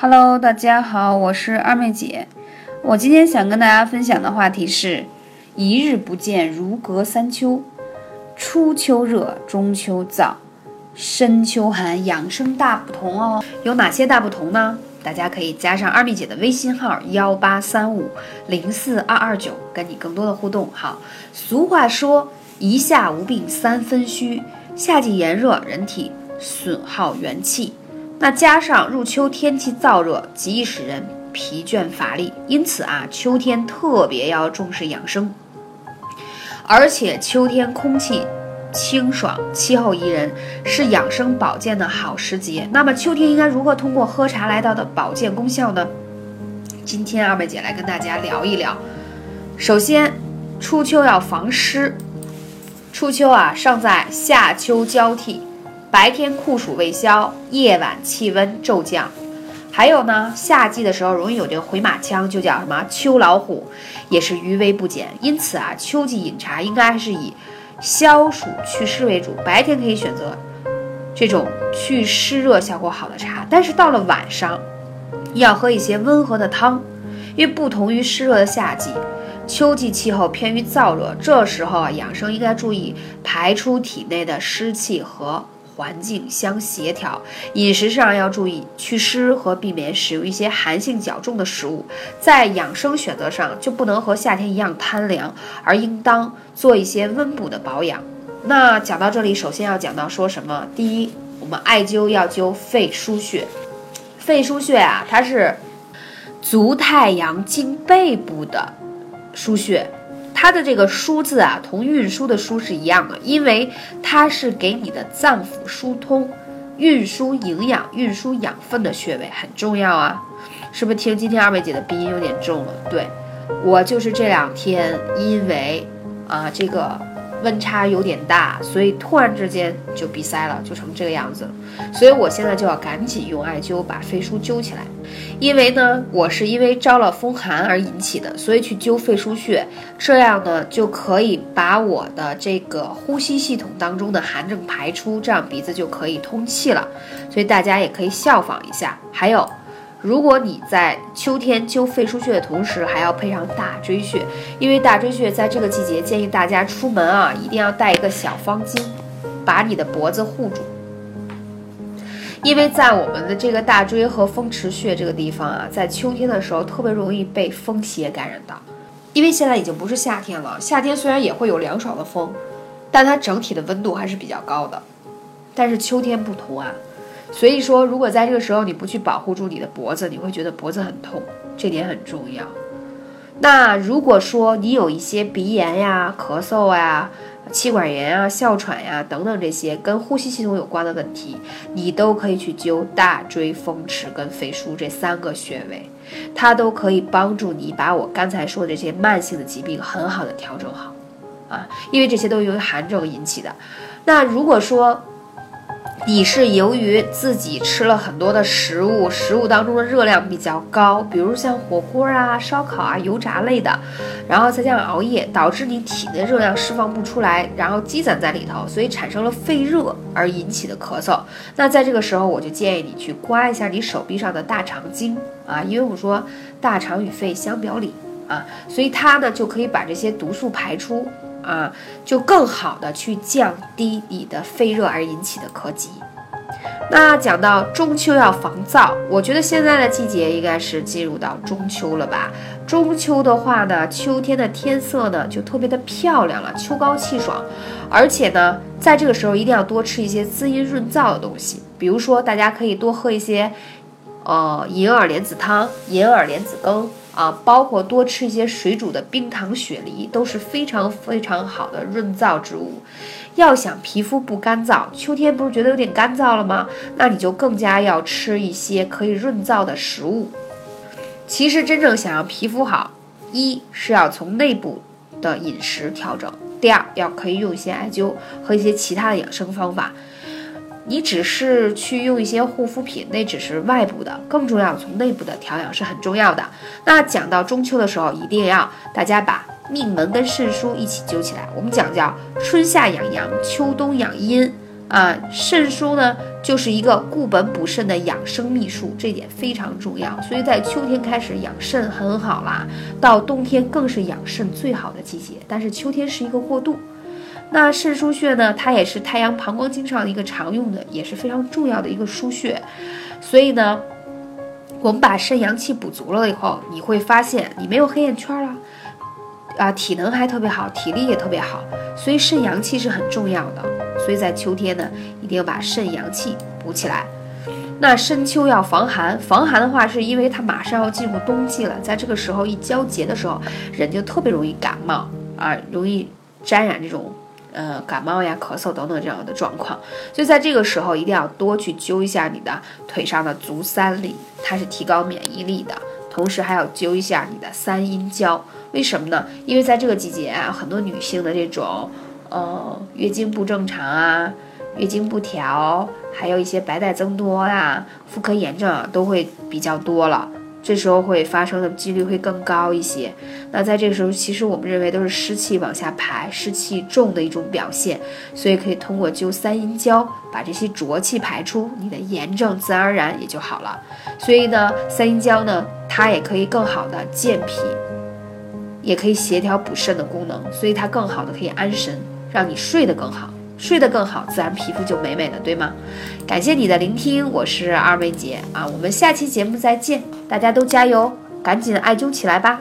Hello，大家好，我是二妹姐。我今天想跟大家分享的话题是：一日不见如隔三秋，初秋热，中秋燥，深秋寒，养生大不同哦。有哪些大不同呢？大家可以加上二妹姐的微信号幺八三五零四二二九，跟你更多的互动。好，俗话说一夏无病三分虚，夏季炎热，人体损耗元气。那加上入秋天气燥热，极易使人疲倦乏力，因此啊，秋天特别要重视养生。而且秋天空气清爽，气候宜人，是养生保健的好时节。那么秋天应该如何通过喝茶来到的保健功效呢？今天二妹姐来跟大家聊一聊。首先，初秋要防湿。初秋啊，尚在夏秋交替。白天酷暑未消，夜晚气温骤降，还有呢，夏季的时候容易有这个回马枪，就叫什么秋老虎，也是余威不减。因此啊，秋季饮茶应该是以消暑祛湿为主。白天可以选择这种去湿热效果好的茶，但是到了晚上要喝一些温和的汤，因为不同于湿热的夏季，秋季气候偏于燥热，这时候啊，养生应该注意排出体内的湿气和。环境相协调，饮食上要注意祛湿和避免使用一些寒性较重的食物。在养生选择上，就不能和夏天一样贪凉，而应当做一些温补的保养。那讲到这里，首先要讲到说什么？第一，我们艾灸要灸肺腧穴。肺腧穴啊，它是足太阳经背部的腧穴。它的这个书字啊，同运输的输是一样的，因为它是给你的脏腑疏通、运输营养、运输养分的穴位，很重要啊。是不是听今天二位姐的鼻音有点重了？对，我就是这两天因为啊这个。温差有点大，所以突然之间就鼻塞了，就成这个样子了。所以我现在就要赶紧用艾灸把肺腧灸起来，因为呢，我是因为招了风寒而引起的，所以去灸肺腧穴，这样呢就可以把我的这个呼吸系统当中的寒症排出，这样鼻子就可以通气了。所以大家也可以效仿一下。还有。如果你在秋天灸肺腧穴的同时，还要配上大椎穴，因为大椎穴在这个季节，建议大家出门啊，一定要带一个小方巾，把你的脖子护住。因为在我们的这个大椎和风池穴这个地方啊，在秋天的时候特别容易被风邪感染到。因为现在已经不是夏天了，夏天虽然也会有凉爽的风，但它整体的温度还是比较高的。但是秋天不同啊。所以说，如果在这个时候你不去保护住你的脖子，你会觉得脖子很痛，这点很重要。那如果说你有一些鼻炎呀、咳嗽呀、气管炎啊、哮喘呀等等这些跟呼吸系统有关的问题，你都可以去灸大椎、风池跟肺腧这三个穴位，它都可以帮助你把我刚才说的这些慢性的疾病很好的调整好啊，因为这些都由于寒症引起的。那如果说，你是由于自己吃了很多的食物，食物当中的热量比较高，比如像火锅啊、烧烤啊、油炸类的，然后再加上熬夜，导致你体内热量释放不出来，然后积攒在里头，所以产生了肺热而引起的咳嗽。那在这个时候，我就建议你去刮一下你手臂上的大肠经啊，因为我们说大肠与肺相表里啊，所以它呢就可以把这些毒素排出。啊，就更好的去降低你的肺热而引起的咳疾。那讲到中秋要防燥，我觉得现在的季节应该是进入到中秋了吧？中秋的话呢，秋天的天色呢就特别的漂亮了，秋高气爽，而且呢，在这个时候一定要多吃一些滋阴润燥的东西，比如说大家可以多喝一些，呃，银耳莲子汤、银耳莲子羹。啊，包括多吃一些水煮的冰糖雪梨都是非常非常好的润燥之物。要想皮肤不干燥，秋天不是觉得有点干燥了吗？那你就更加要吃一些可以润燥的食物。其实真正想要皮肤好，一是要从内部的饮食调整，第二要可以用一些艾灸和一些其他的养生方法。你只是去用一些护肤品，那只是外部的，更重要从内部的调养是很重要的。那讲到中秋的时候，一定要大家把命门跟肾腧一起揪起来。我们讲叫春夏养阳，秋冬养阴啊，肾疏呢，就是一个固本补肾的养生秘术，这点非常重要。所以在秋天开始养肾很好啦，到冬天更是养肾最好的季节。但是秋天是一个过渡。那肾腧穴呢，它也是太阳膀胱经上的一个常用的，也是非常重要的一个腧穴。所以呢，我们把肾阳气补足了以后，你会发现你没有黑眼圈了，啊，体能还特别好，体力也特别好。所以肾阳气是很重要的。所以在秋天呢，一定要把肾阳气补起来。那深秋要防寒，防寒的话，是因为它马上要进入冬季了，在这个时候一交节的时候，人就特别容易感冒啊，容易沾染这种。呃，感冒呀、咳嗽等等这样的状况，所以在这个时候一定要多去灸一下你的腿上的足三里，它是提高免疫力的。同时还要灸一下你的三阴交，为什么呢？因为在这个季节啊，很多女性的这种呃月经不正常啊、月经不调，还有一些白带增多啊、妇科炎症啊，都会比较多了。这时候会发生的几率会更高一些。那在这个时候，其实我们认为都是湿气往下排、湿气重的一种表现，所以可以通过灸三阴交，把这些浊气排出，你的炎症自然而然也就好了。所以呢，三阴交呢，它也可以更好的健脾，也可以协调补肾的功能，所以它更好的可以安神，让你睡得更好。睡得更好，自然皮肤就美美的，对吗？感谢你的聆听，我是二妹姐啊，我们下期节目再见，大家都加油，赶紧艾灸起来吧。